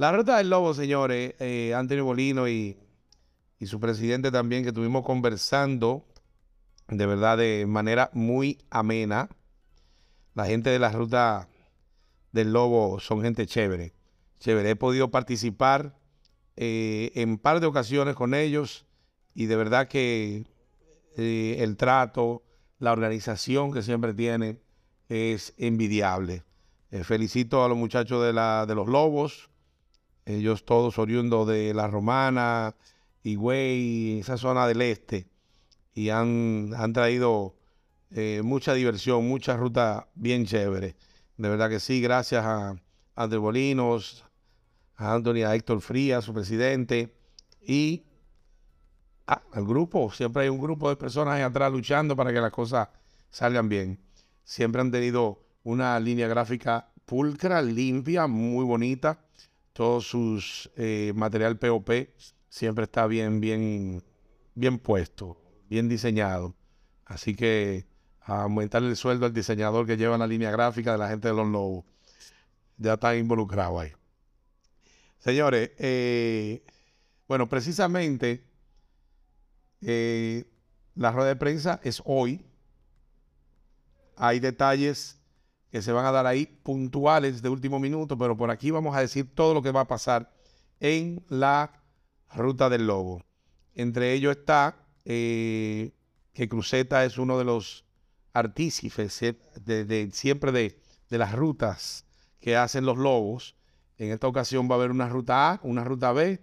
La ruta del lobo, señores, eh, Antonio Bolino y, su presidente también, que estuvimos conversando de verdad de manera muy amena. La gente de la ruta del lobo son gente chévere. Chévere. He podido participar eh, en par de ocasiones con ellos y de verdad que eh, el trato, la organización que siempre tienen es envidiable. Eh, felicito a los muchachos de, la, de los Lobos, ellos todos oriundos de La Romana, Higüey, esa zona del este, y han, han traído mucha diversión, mucha ruta bien chévere. De verdad que sí, gracias a André Bolinos, a Anthony, a Héctor Frías, su presidente, y al grupo. Siempre hay un grupo de personas ahí atrás luchando para que las cosas salgan bien. Siempre han tenido una línea gráfica pulcra, limpia, muy bonita. Todo su eh, material POP siempre está bien, bien, bien puesto, bien diseñado. Así que aumentar el sueldo al diseñador que lleva la línea gráfica de la gente de los Lobos. Ya está involucrado ahí. Señores, eh, bueno, precisamente eh, la rueda de prensa es hoy. Hay detalles que se van a dar ahí puntuales de último minuto, pero por aquí vamos a decir todo lo que va a pasar en la ruta del lobo. Entre ellos está eh, que Cruceta es uno de los artífices de, siempre de, de las rutas que hacen los lobos. En esta ocasión va a haber una ruta A, una ruta B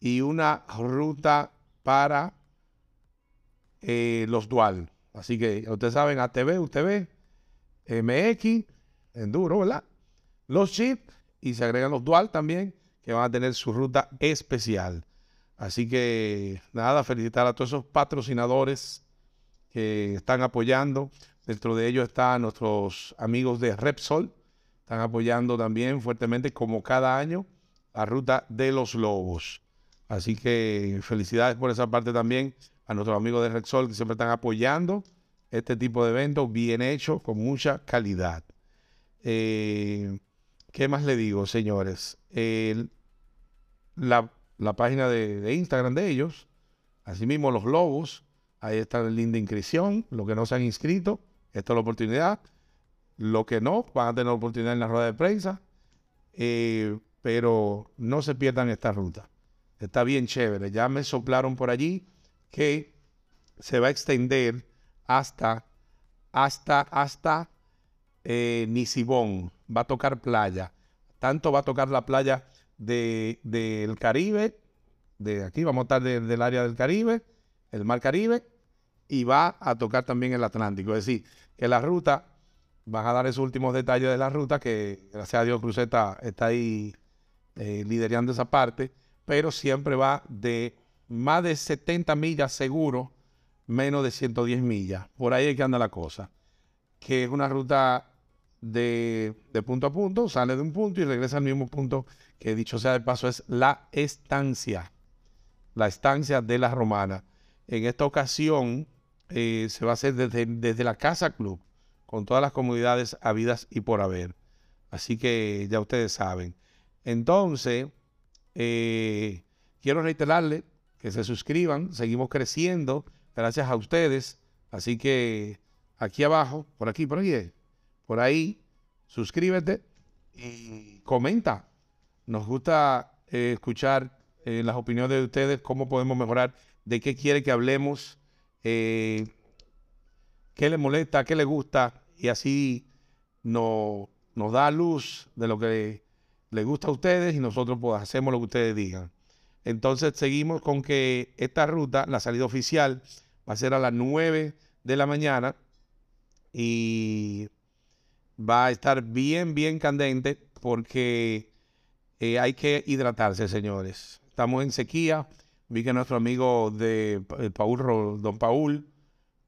y una ruta para eh, los dual. Así que ustedes saben, ATV, UTV, MX, Enduro, ¿verdad? Los chip y se agregan los dual también, que van a tener su ruta especial. Así que nada, felicitar a todos esos patrocinadores que están apoyando. Dentro de ellos están nuestros amigos de Repsol, están apoyando también fuertemente, como cada año, la ruta de los lobos. Así que felicidades por esa parte también a nuestros amigos de Rexol que siempre están apoyando este tipo de eventos bien hechos, con mucha calidad. Eh, ¿Qué más le digo, señores? la, página de, de, Instagram de ellos, asimismo los lobos, ahí está la linda inscripción, los que no se han inscrito, esta es la oportunidad. Lo que no, van a tener oportunidad en la rueda de prensa, eh, pero no se pierdan esta ruta. Está bien chévere. Ya me soplaron por allí que se va a extender hasta, hasta, hasta eh, Nisibón. Va a tocar playa. Tanto va a tocar la playa del Caribe, de aquí vamos a estar del área del Caribe, el Mar Caribe, y va a tocar también el Atlántico. Es decir, que la ruta van a dar esos últimos detalles de la ruta, que gracias a Dios Cruceta está ahí eh, liderando esa parte, pero siempre va de más de 70 millas seguro, menos de 110 millas. Por ahí es que anda la cosa. Que es una ruta de, de punto a punto, sale de un punto y regresa al mismo punto, que dicho sea de paso es la estancia, la estancia de la romana. En esta ocasión eh, se va a hacer desde, desde la Casa Club con todas las comunidades habidas y por haber. Así que ya ustedes saben. Entonces, eh, quiero reiterarle que se suscriban, seguimos creciendo gracias a ustedes. Así que aquí abajo, por aquí, por ahí, por ahí, suscríbete y comenta. Nos gusta eh, escuchar eh, las opiniones de ustedes, cómo podemos mejorar, de qué quiere que hablemos qué le molesta, qué le gusta, y así nos, nos da luz de lo que le gusta a ustedes y nosotros pues, hacemos lo que ustedes digan. Entonces seguimos con que esta ruta, la salida oficial, va a ser a las 9 de la mañana y va a estar bien, bien candente porque eh, hay que hidratarse, señores. Estamos en sequía. Vi que nuestro amigo de eh, Paul, don Paul,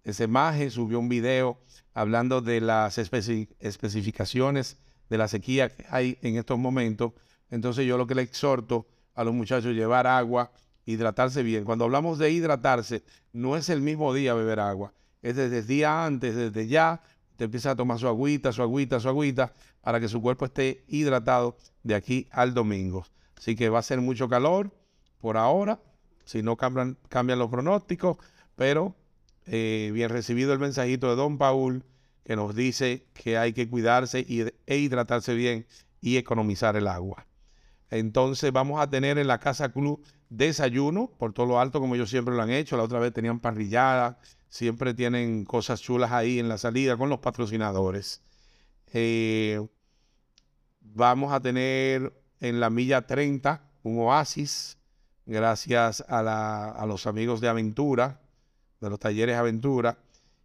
ese maje subió un video hablando de las especificaciones de la sequía que hay en estos momentos. Entonces yo lo que le exhorto a los muchachos es llevar agua, hidratarse bien. Cuando hablamos de hidratarse, no es el mismo día beber agua, es desde el día antes, desde ya, te empieza a tomar su agüita, su agüita, su agüita, para que su cuerpo esté hidratado de aquí al domingo. Así que va a ser mucho calor por ahora, si no cambian, los pronósticos, pero eh, bien recibido el mensajito de Don Paul que nos dice que hay que cuidarse e hidratarse bien y economizar el agua. Entonces vamos a tener en la Casa Club desayuno por todo lo alto como ellos siempre lo han hecho. La otra vez tenían parrillada, siempre tienen cosas chulas ahí en la salida con los patrocinadores. Eh, vamos a tener en la milla 30 un oasis gracias a, a los amigos de Aventura, de los talleres Aventura.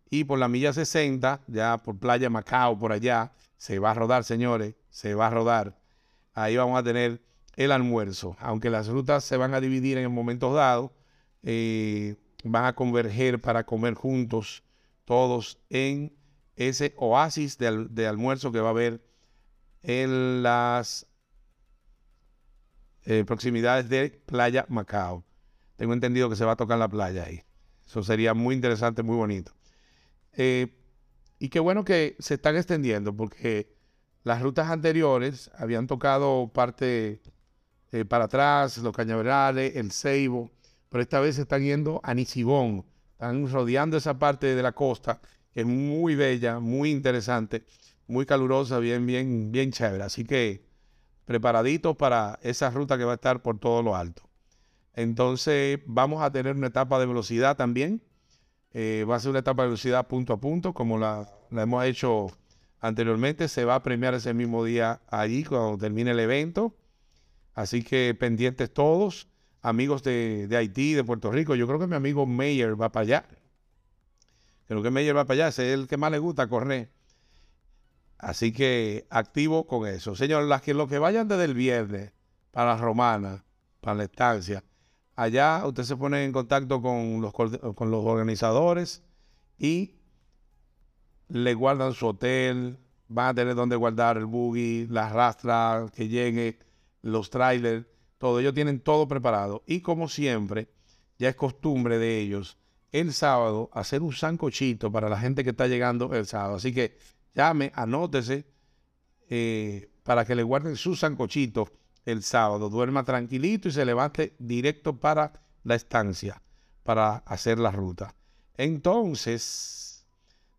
Y por la milla 60, ya por Playa Macao, por allá, se va a rodar, señores, se va a rodar. Ahí vamos a tener el almuerzo. Aunque las rutas se van a dividir en momentos dados, eh, van a converger para comer juntos todos en ese oasis de, almuerzo que va a haber en las eh, proximidades de Playa Macao. Tengo entendido que se va a tocar la playa ahí. Eso sería muy interesante, muy bonito. Eh, y qué bueno que se están extendiendo porque las rutas anteriores habían tocado parte eh, para atrás, los cañaverales, el Ceibo, pero esta vez están yendo a Nisibón, están rodeando esa parte de la costa, que es muy bella, muy interesante, muy calurosa, bien, bien, bien chévere. Así que preparaditos para esa ruta que va a estar por todo lo alto. Entonces vamos a tener una etapa de velocidad también. Eh, va a ser una etapa de velocidad punto a punto, como la, la, hemos hecho anteriormente. Se va a premiar ese mismo día allí cuando termine el evento. Así que pendientes todos, amigos de, Haití, de Puerto Rico. Yo creo que mi amigo Mayer va para allá. Creo que Mayer va para allá, es el que más le gusta correr. Así que activo con eso. Señor, las que, los que vayan desde el viernes para la romana, para la estancia, allá usted se pone en contacto con los, con los organizadores y le guardan su hotel, van a tener donde guardar el buggy, la rastra que llegue los trailers, todo. Ellos tienen todo preparado. Y como siempre, ya es costumbre de ellos el sábado hacer un sancochito para la gente que está llegando el sábado. Así que llame, anótese eh, para que le guarden su sancochito el sábado. Duerma tranquilito y se levante directo para la estancia para hacer la ruta. Entonces,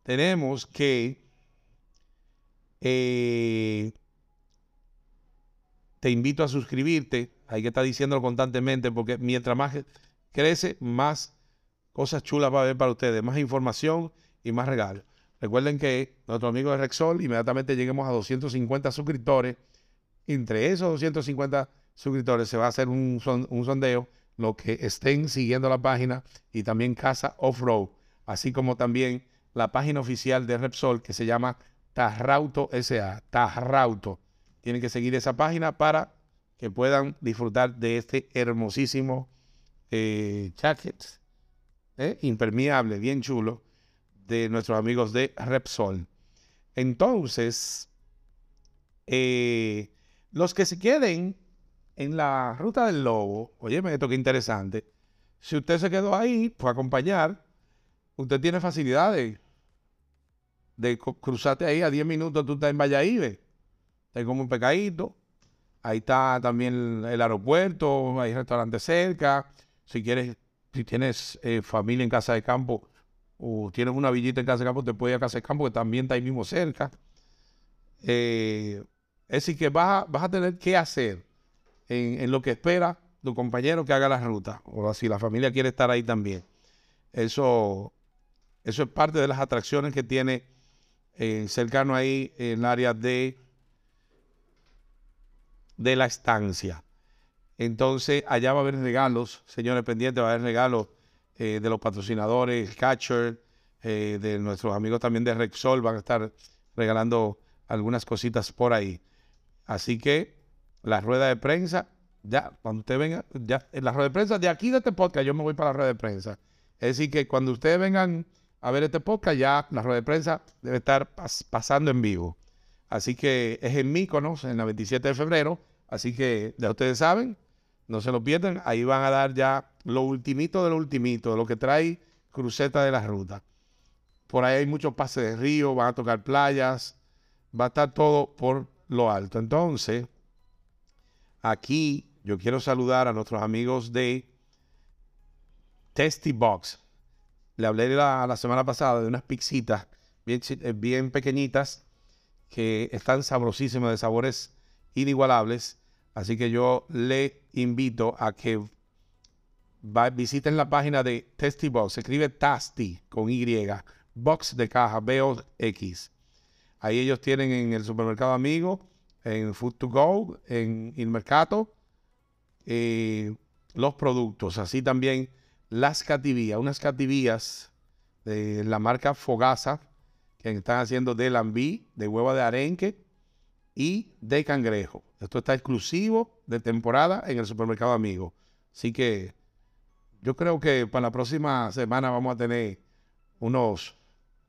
tenemos que eh, te invito a suscribirte. Hay que estar diciéndolo constantemente porque mientras más crece, más cosas chulas va a haber para ustedes, más información y más regalos. Recuerden que nuestro amigo de Rexol, inmediatamente lleguemos a 250 suscriptores. Entre esos 250 suscriptores se va a hacer un, un sondeo, lo que estén siguiendo la página y también Casa Off-Road, así como también la página oficial de Repsol que se llama Tarrauto SA. Tarrauto tienen que seguir esa página para que puedan disfrutar de este hermosísimo eh, jacket eh, impermeable, bien chulo, de nuestros amigos de Repsol. Entonces, eh, los que se queden en la ruta del lobo, oye, esto qué interesante. Si usted se quedó ahí, fue a acompañar, usted tiene facilidades de cruzarte ahí a 10 minutos, tú estás en Valladolid hay como un pecadito. Ahí está también el aeropuerto, hay restaurantes cerca. Si quieres, si tienes eh, familia en casa de campo o tienes una villita en casa de campo, te puedes ir a casa de campo, que también está ahí mismo cerca. Eh, es decir, que vas a, tener que hacer en, lo que espera tu compañero que haga la ruta, o si la familia quiere estar ahí también. Eso, eso es parte de las atracciones que tiene eh, cercano ahí en el área de de la estancia. Entonces, allá va a haber regalos, señores pendientes, va a haber regalos eh, de los patrocinadores, Catcher, eh, de nuestros amigos también de Rexol, van a estar regalando algunas cositas por ahí. Así que la rueda de prensa, ya, cuando usted venga, ya, en la rueda de prensa, de aquí de este podcast, yo me voy para la rueda de prensa. Es decir, que cuando ustedes vengan a ver este podcast, ya la rueda de prensa debe estar pasando en vivo. Así que es en Míconos, en la 27 de febrero. Así que ya ustedes saben, no se lo pierdan. Ahí van a dar ya lo ultimito de lo ultimito, de lo que trae Cruceta de la Ruta. Por ahí hay muchos pases de río, van a tocar playas, va a estar todo por lo alto. Entonces, aquí yo quiero saludar a nuestros amigos de Testy Box. Le hablé la, la semana pasada de unas pixitas bien, eh, bien pequeñitas que están sabrosísimas, de sabores inigualables. Así que yo le invito a que visiten la página de Testy Box. Se escribe Tasty con Y, Box de caja, B-O-X. Ahí ellos tienen en el supermercado amigo, en Food to Go, en el mercado, eh, los productos. Así también las cativías, unas cativías de la marca Fogasa, que están haciendo de lambí, de hueva de arenque y de cangrejo. Esto está exclusivo de temporada en el supermercado amigo. Así que yo creo que para la próxima semana vamos a tener unos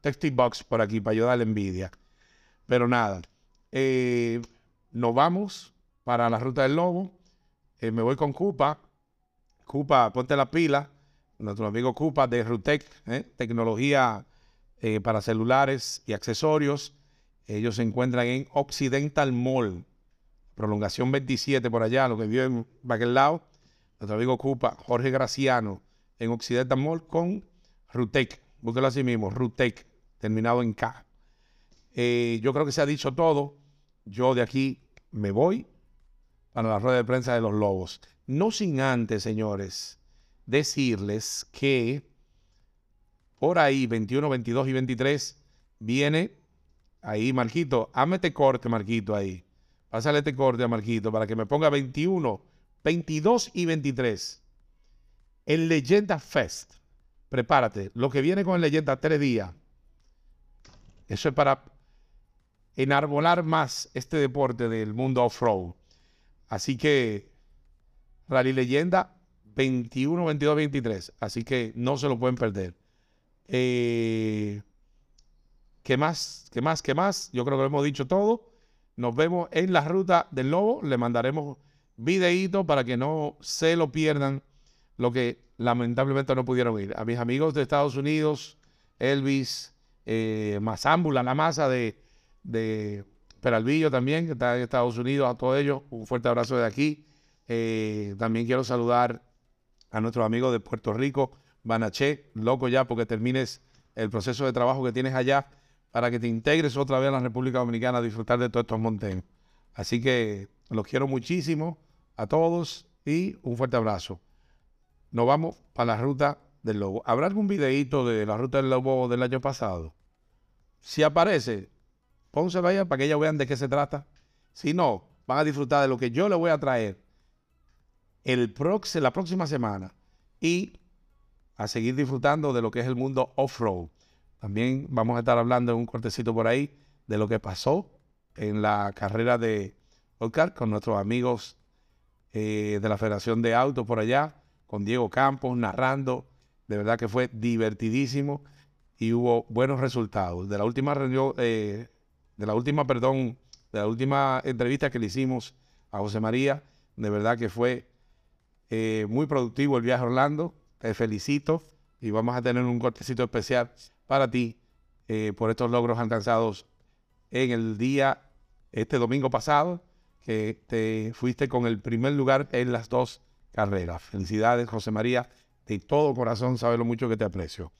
texty box por aquí para ayudar a la envidia. Pero nada, eh, nos vamos para la ruta del lobo. Eh, me voy con Cupa. Cupa, ponte la pila. Nuestro amigo Cupa de Rutec, eh, tecnología para celulares y accesorios. Ellos se encuentran en Occidental Mall, prolongación 27 por allá, lo que vio en aquel lado. Nuestro amigo Cupa, Jorge Graciano, en Occidental Mall con Rutec. Búsquelo así mismo, Rutec, terminado en K. Eh, yo creo que se ha dicho todo. Yo de aquí me voy para la rueda de prensa de los Lobos. No sin antes, señores, decirles que por ahí, 21, 22 y 23, viene ahí, Marquito. Hámete corte, Marquito, ahí. Pásale este corte a Marquito para que me ponga 21, 22 y 23. El Leyenda Fest. Prepárate. Lo que viene con el Leyenda tres días. Eso es para enarbolar más este deporte del mundo off-road. Así que Rally Leyenda 21, 22, 23. Así que no se lo pueden perder. Eh, ¿Qué más? ¿Qué más? ¿Qué más? Yo creo que lo hemos dicho todo. Nos vemos en la ruta del lobo. Le mandaremos videíto para que no se lo pierdan. Lo que lamentablemente no pudieron ir. A mis amigos de Estados Unidos, Elvis, eh, la masa de de Peralvillo también, que está en Estados Unidos, a todos ellos, un fuerte abrazo de aquí. Eh, también quiero saludar a nuestros amigos de Puerto Rico, Banaché, loco ya porque termines el proceso de trabajo que tienes allá para que te integres otra vez a la República Dominicana a disfrutar de todos estos monteños. Así que los quiero muchísimo a todos y un fuerte abrazo. Nos vamos para la ruta del lobo. ¿Habrá algún videíto de la ruta del lobo del año pasado? Si aparece, Pónganse vaya para que ellos vean de qué se trata. Si no, van a disfrutar de lo que yo les voy a traer el la próxima semana y a seguir disfrutando de lo que es el mundo off-road. También vamos a estar hablando en un cortecito por ahí de lo que pasó en la carrera de Oscar con nuestros amigos eh, de la Federación de Autos por allá, con Diego Campos narrando. De verdad que fue divertidísimo y hubo buenos resultados. De la última reunión, eh, de la última, perdón, de la última entrevista que le hicimos a José María. De verdad que fue eh, muy productivo el viaje a Orlando. Te felicito y vamos a tener un cortecito especial para ti eh, por estos logros alcanzados en el día, este domingo pasado, que te fuiste con el primer lugar en las dos carreras. Felicidades, José María. De todo corazón, sabes lo mucho que te aprecio.